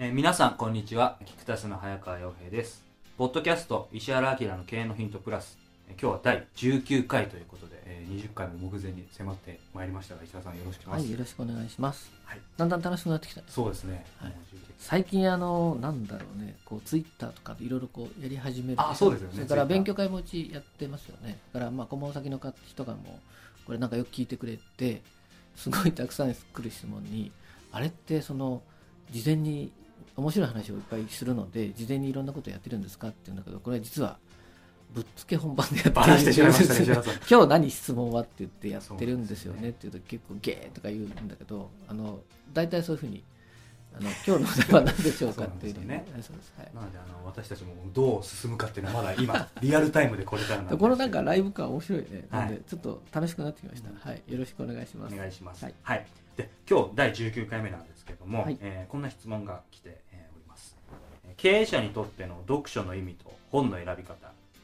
えー皆さんこんにちは。キクタスの早川洋平です。ポッドキャスト石原明の経営のヒントプラス。えー今日は第19回ということで、えー20回も目前に迫ってまいりましたが石原さんよろしくお願いはい、します、よろしくお願いします。はい。だんだん楽しくなってきた。そうですね、はい。もう19最近あのなんだろうね、こうツイッターとかでいろいろこうやり始める。あそうですよね。それから勉強会もうちやってますよね。だからまあ顧問先の方人がもうこれなんかよく聞いてくれて、すごいたくさん来る質問に、あれってその事前に面白い話をいっぱいするので、事前にいろんなことやってるんですかって言うんだけど、これ実はぶっつけ本番でやってるんですよ原さん。今日何質問はって言ってやってるんですよね。って言うと結構ゲーとか言うんだけどあの大体そういうふうにあの今日のお題は何でしょうかっていうそうなんそうです。はい。なのであの私たちもどう進むかっていうのはまだ今 リアルタイムでこれからなんででこのなんかライブ感面白いね、はい。なんでちょっと楽しくなってきました、はい。よろしくお願いします。お願いします。ははいい。で今日第19回目なんですけれども、はいえーこんな質問が来て、えーおります。えー経営者にとっての読書の意味と本の選び方、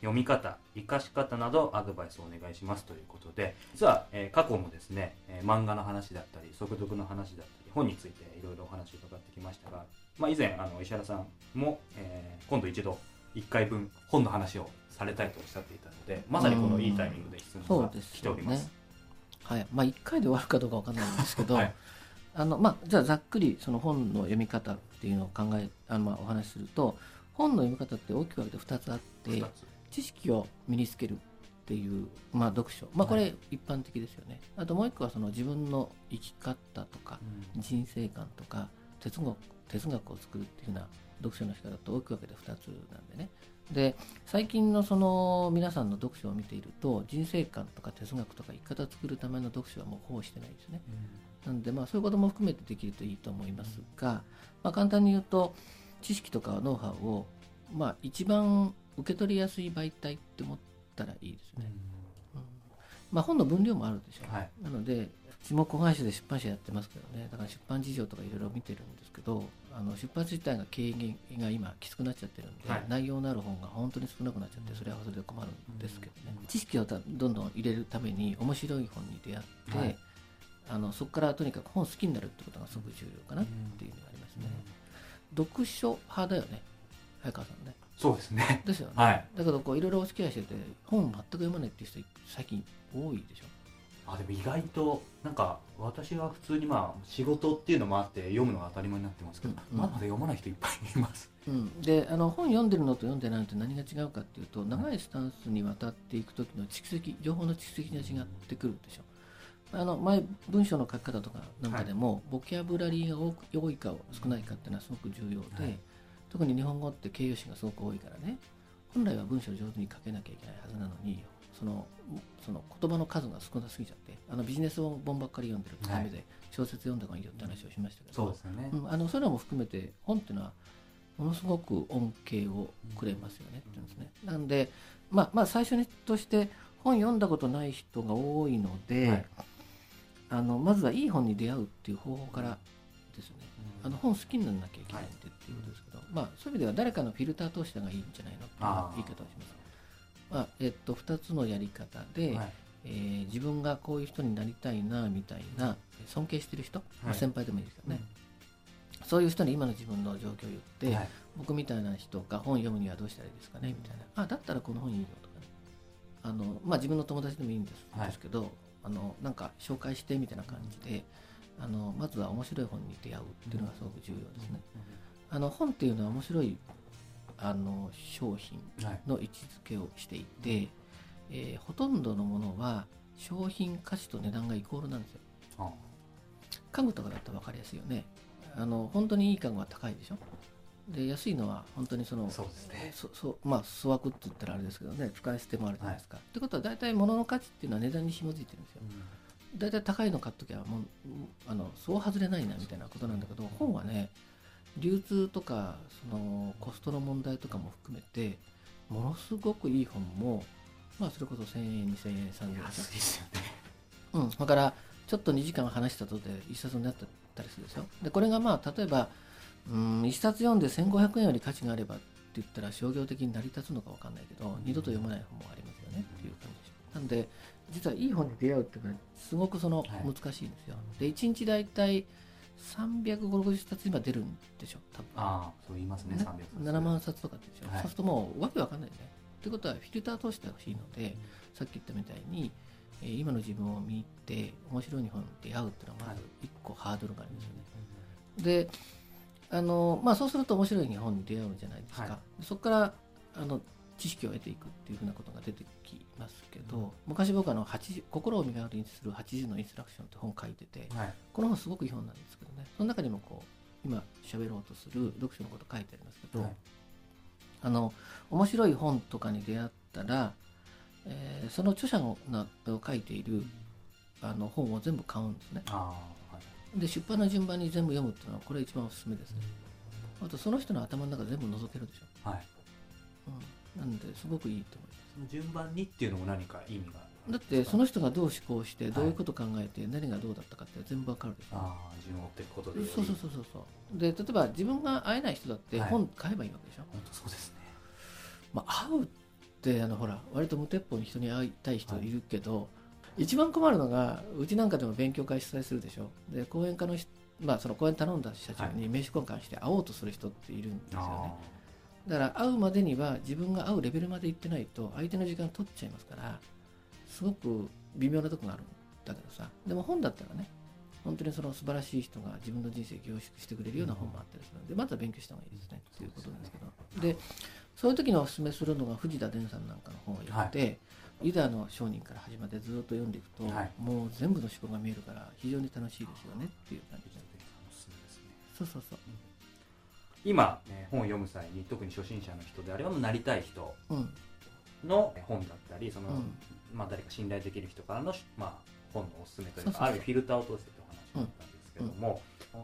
読み方、活かし方などアドバイスをお願いしますということで、実は、えー過去もですね、えー漫画の話だったり、速読の話だったり、本についていろいろお話を伺ってきましたが、まあ以前あの石原さんも、えー今度一度1回分本の話をされたいとおっしゃっていたので、まさにこのいいタイミングで質問が来ております。はい。まあ1回で終わるかどうかわかんないんですけど、はい。あのまあ、じゃあざっくりその本の読み方っていうのを考えあの、まあ、お話しすると本の読み方って大きく分けて2つあって知識を身につけるっていう、まあ、読書、まあ、こはれ一般的ですよね、あともう一個はその自分の生き方とか人生観とか哲学哲学を作るっていうような読書の仕方と大きく分けて2つなんでね。で最近のその皆さんの読書を見ていると人生観とか哲学とか生き方を作るための読書はもうほぼしてないですね。なんでまあそういうことも含めてできるといいと思いますが、まあ、簡単に言うと知識とかノウハウをまあ一番受け取りやすい媒体って思ったらいいですね、うん。まあ、本の分量もあるでしょ。う、はい。なのでうちも子会社で出版社やってますけどね。だから出版事情とかいろいろ見てるんですけどあの出版自体が経営が今きつくなっちゃってるんで、はい。内容のある本が本当に少なくなっちゃってそれはそれで困るんですけどね、うん。知識をたどんどん入れるために面白い本に出会って、はい。あのそこからとにかく本好きになるってことがすごく重要かなっていうのがありますね、読書派だよね早川さんね。そうですね。ですよね、はい。だけどこういろいろお付き合いしてて本全く読まないっていう人最近多いでしょ？あでも意外となんか私は普通にまあ仕事っていうのもあって読むのが当たり前になってますけど、うんまだまだ読まない人いっぱいいます。うん、であの本読んでるのと読んでないのと何が違うかっていうと長いスタンスにわたっていく時の蓄積情報の蓄積が違ってくるでしょ。あの前文章の書き方とかなんかでも、ボキャブラリーが多く多いか少ないかっていうのはすごく重要で、はい。特に日本語って形容詞がすごく多いからね。本来は文章を上手に書けなきゃいけないはずなのにそのその言葉の数が少なすぎちゃってあのビジネス本ばっかり読んでるとダメで、小説読んだ方がいいよって話をしましたけどそうですよね。うん、あのそういうのも含めて本っていうのはものすごく恩恵をくれますよねって言うんですね。なんで、まあ、まあ最初にとして本読んだことない人が多いので、はいあのまずはいい本に出会うっていう方法からですね。あの本好きにならなきゃいけないんでっていうことですけど、まあそういう意味では誰かのフィルター通した方がいいんじゃないのっていう言い方をします。まあえっと、2つのやり方で、はい。えー自分がこういう人になりたいなみたいな尊敬してる人、まあはい先輩でもいいですけどね、そういう人に今の自分の状況を言って、はい。僕みたいな人が本読むにはどうしたらいいですかねみたいな、あだったらこの本いいよとかね。あの、まあ、自分の友達でもいいんです,、はい。ですけどあのなんか紹介してみたいな感じであのまずは面白い本に出会うっていうのがすごく重要ですね。あの本っていうのは面白いあの商品はい。の位置づけをしていて、えーほとんどのものは商品価値と値段がイコールなんですよ。あ家具とかだったら分かりやすいよね。あの本当にいい家具は高いでしょ。で安いのは本当にそのそうですね。そまあ粗悪って言ったらあれですけどね。使い捨てもあるじゃないですか、ってことは大体物の価値っていうのは値段に紐づいてるんですよ。大体高いの買っときゃもうあのそう外れないなみたいなことなんだけど本はね流通とかそのコストの問題とかも含めてものすごくいい本もまあそれこそ1000円2000円3000円。安いですよね。うん、だからちょっと2時間話したとで一冊になったりするでしょ？でこれがまあ例えばうん一冊読んで1500円より価値があればって言ったら商業的に成り立つのか分かんないけど二度と読まない本もありますよねっていう感じなんで実はいい本に出会うっていうのはすごくそのはい。難しいんですよ、で1日大体350冊今出るんでしょ？多分。ああそう言いますねね300 7万冊とかでしょ、はい。そうするともうわけわかんないよね。ということはフィルター通してほしいので、さっき言ったみたいに、えー今の自分を見て面白い日本に出会うっていうのはまず一個ハードルがありますよね。であの、まあ、そうすると面白い日本に出会うじゃないですか、はい。そこからあの知識を得ていくっていうふうなことが出てきますけど、昔僕あの80心を磨くにする80のインストラクションって本を書いてて、はい。この本すごくいい本なんですけどね。その中にもこう今喋ろうとする読書のこと書いてありますけど、はい。あの面白い本とかに出会ったら、えーその著者のなを書いているあの本を全部買うんですね。で出版の順番に全部読むっていうのはこれ一番おすすめですね。あとその人の頭の中全部覗けるでしょ、はい。うん、なんですごくいいと思います。その順番にっていうのも何か意味がだってその人がどう思考してどういうこと考えて何がどうだったかって全部わかるでしょ、ああ順を追っていくことでそうそうそうそうそう。で例えば自分が会えない人だってはい。本買えばいいわけでしょ、本当そうですね。まあ、会うってあのほら割と無鉄砲に人に会いたい人い。るけど、一番困るのがうちなんかでも勉強会主催するでしょ？で講演家の人まあその講演頼んだ社長に名刺交換して会おうとする人っているんですよね、だから会うまでには自分が会うレベルまで行ってないと相手の時間取っちゃいますからすごく微妙なとこがあるんだけどさ。でも本だったらね本当にその素晴らしい人が自分の人生凝縮してくれるような本もあったりするのでまずは勉強した方がいいですねっていうことなんですけど。でそういう時にお勧めするのが藤田伝さんなんかの本を読んで、ユダの商人から始まってずっと読んでいくと、はい。もう全部の思考が見えるから非常に楽しいですよねっていう感じで。おすすめですね。そうそうそう今、ね本を読む際に特に初心者の人であればなりたい人うん。の本だったりその、うん。まあ、誰か信頼できる人からの、まあ、本のおすすめというかあるフィルターを通してというお話だったんですけども、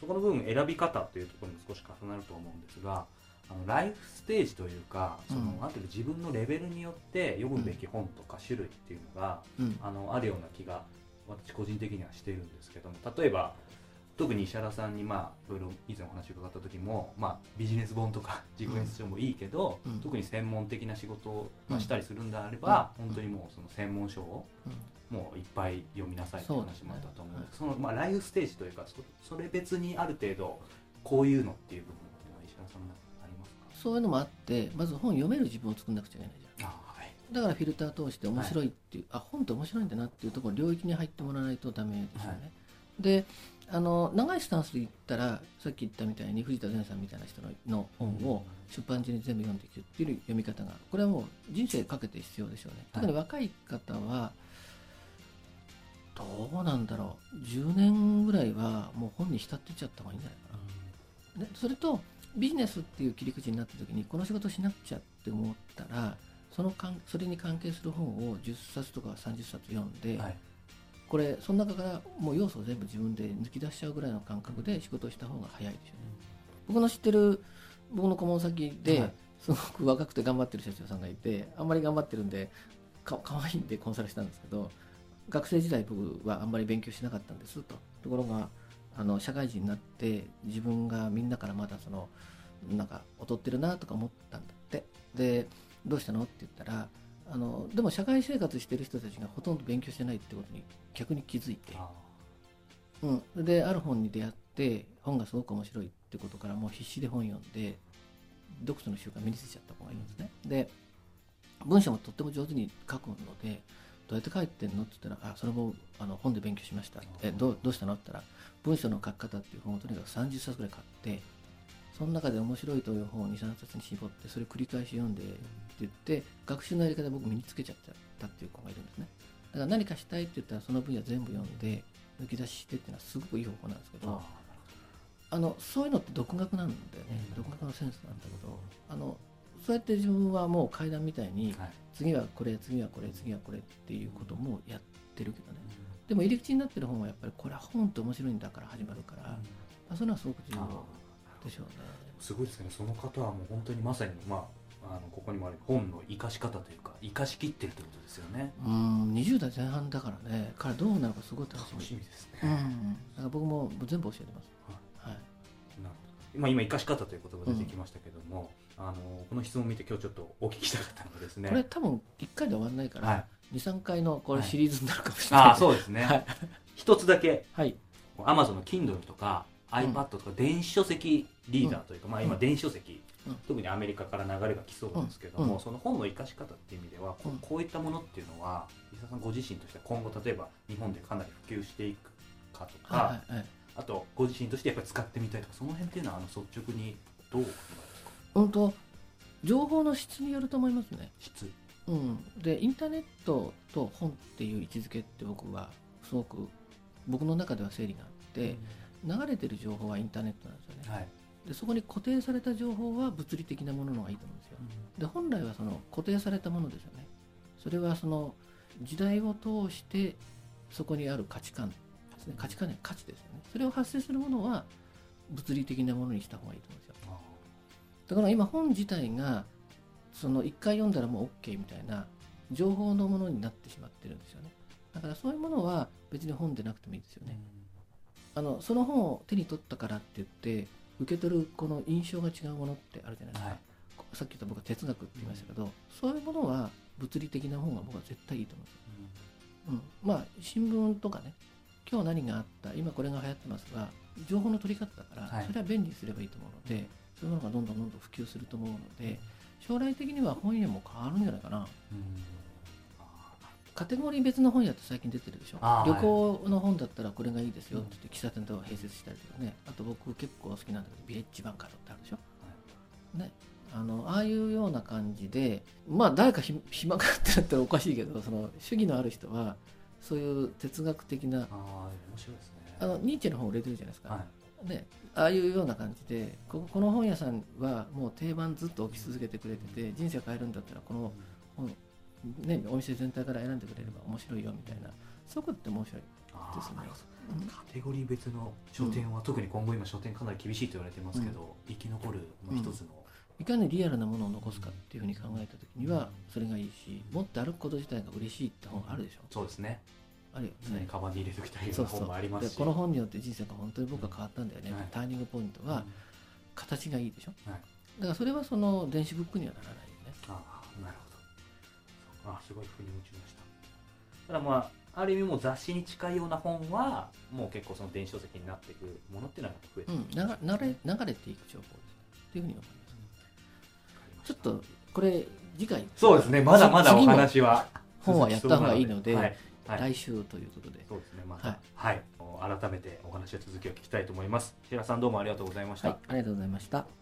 そこの部分選び方というところにも少し重なると思うんですがあのライフステージというかその、うん。ある程度自分のレベルによって読むべき本とか種類っていうのが、うん。あのあるような気が私個人的にはしているんですけども例えば特に石原さんにまあいろいろ以前お話を伺った時も、まあ、ビジネス本とか自己演出書もいいけど、うん。特に専門的な仕事を、したりするんであれば、うん。本当にもうその専門書をうん。もういっぱい読みなさいという話もあったと思うんです。そその、まあ、ライフステージというかそそれ別にある程度こういうのっていう部分っていうのは石原さんありますそういうのもあってまず本読める自分を作んなくちゃいけないじゃんか。あはい。だからフィルター通して面白いっていう、あ本って面白いんだなっていうところ領域に入ってもらわないとダメですよね、はい。であの長いスタンスで言ったらさっき言ったみたいに藤田善さんみたいな人のの本を出版中に全部読んでいくっていう読み方がこれはもう人生かけて必要でしょうね。特に若い方はどうなんだろう。10年ぐらいはもう本に浸ってっちゃった方がいいんじゃないかな。でそれとビジネスっていう切り口になった時にこの仕事しなくちゃって思ったらそのかんそれに関係する本を10冊とか30冊読んで、はいこれその中からもう要素を全部自分で抜き出しちゃうぐらいの感覚で仕事をした方が早いでしょ。うね僕の知ってる僕の顧問先で、はい。すごく若くて頑張ってる社長さんがいてあんまり頑張ってるんでかかわいいんでコンサルしたんですけど学生時代僕はあんまり勉強しなかったんですと。ところがあの社会人になって自分がみんなからまだそのなんか劣ってるなとか思ったんだって。でどうしたのって言ったらあのでも社会生活してる人たちがほとんど勉強してないってことに逆に気づいて、あうん、である本に出会って本がすごく面白いってことからもう必死で本読んで読書の習慣身についちゃった子がいるんですね、で文章もとっても上手に書くのでどうやって書いてんのって言ったらあそれもあの本で勉強しました。えどうどうしたのって言ったら文章の書き方っていう本をとにかく30冊ぐらい買ってそその中で面白いという本を23冊に絞ってそれ繰り返し読んでって言って学習のやり方僕身につけちゃったっていう子がいるんですね。だから何かしたいって言ったらその分野全部読んで抜き出ししてっていうのはすごくいい方法なんですけどあのそういうのって独学なんだよね、独学のセンスなんだけどあのそうやって自分はもう階段みたいに、はい、次はこれ次はこれ次はこれっていうこともやってるけどね、うん、でも入り口になってる本はやっぱりこれは本って面白いんだから始まるから、うん、そういうのはすごく重要でしょうね。すごいですね。その方はもう本当にまさにまああのここにもある本の生かし方というか生かしきってるってことですよね。うん20代前半だからね。彼どうなるかすごい楽しみ。ですね、うん、だから僕も全部教えてます。今今生かし方という言葉出てきましたけども、うん、あのこの質問を見て今日ちょっとお聞きしたかったのですね。これ多分1回で終わらないから、はい、23回のこれシリーズになるかもしれない、はい、あそうですね、はい、一つだけ、はい、アマゾンの Kindle とか iPad とか電子書籍リーダーというか、うん、まあ、今電子書籍、うん、特にアメリカから流れが来そうですけども、その本の生かし方っていう意味ではこうこういったものっていうのは伊沢さんご自身としては今後例えば日本でかなり普及していくかとか、はいはいあとご自身としてやっぱり使ってみたいとかその辺っていうのはあの率直にどう考えますか？本当情報の質によると思いますね。質。うん。でインターネットと本っていう位置づけって僕はすごく僕の中では整理があって、うん、流れてる情報はインターネットなんですよね、はい、でそこに固定された情報は物理的なものの方がいいと思うんですよ、うん、で本来はその固定されたものですよね。それはその時代を通してそこにある価値観ですね。価値観には価値ですよね。それを発生するものは物理的なものにした方がいいと思うんですよ。だから今本自体がその1回読んだらもう OK みたいな情報のものになってしまってるんですよね。だからそういうものは別に本でなくてもいいですよね、あのその本を手に取ったからって言って受け取るこの印象が違うものってあるじゃないですか、はい、さっき言った僕は哲学って言いましたけど、うん、そういうものは物理的な本が僕は絶対いいと思うんですよ、うん、まあ新聞とかね今日何があった今これが流行ってますが情報の取り方だから、はい、それは便利にすればいいと思うのでそういうものがどんどんどんどん普及すると思うので将来的には本屋も変わるんじゃないかな。カテゴリー別の本屋って最近出てるでしょ？旅行の本だったらこれがいいですよって喫茶店とか併設したりとかねあと僕結構好きなんだけどビレッジバンカーってあるでしょ、はい、ね。あのああいうような感じでまあ誰か暇かってなったらおかしいけどその主義のある人はそういう哲学的なあ面白いですね。あのニーチェの本売れてるじゃないですか、はい、ね、ああいうような感じでここの本屋さんはもう定番ずっと置き続けてくれてて人生変えるんだったらこの本、ね、お店全体から選んでくれれば面白いよみたいな。そこって面白いですね。カテゴリー別の書店は、うん、特に今後今書店かなり厳しいと言われてますけど、うん、生き残る一つの、いかにリアルなものを残すかっていうふうに考えた時にはそれがいいし持って歩くこと自体が嬉しいって本あるでしょ。そうですね。あるよね、カバンに入れておきたいよう。な本もありますし。この本によって人生が本当に僕は変わったんだよね、はい、ターニングポイントは形がいいでしょ、はい、だからそれはその電子ブックにはならないよね。ああなるほどあすごい腑に落ちました。ただまあある意味も雑誌に近いような本はもう結構その電子書籍になっていくものっていうのは増えてうん、流れ流れていく情報です。っていうふうに思います、ちょっとこれ次回。そうですね。まだまだお話は。本はやった方がいいので、はい。はい、来週ということで。そうですね。また、はい、はい、改めてお話は続きを聞きたいと思います。平さんどうもありがとうございました、はい、ありがとうございました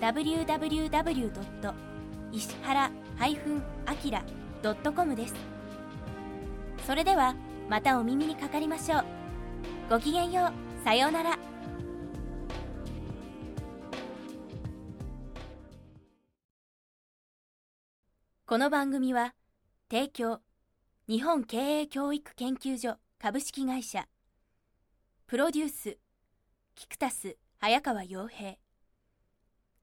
www. 石原 -akira.com です。それではまたお耳にかかりましょう。ごきげんよう。さようなら。この番組は提供日本経営教育研究所株式会社プロデュースキクタス早川洋平。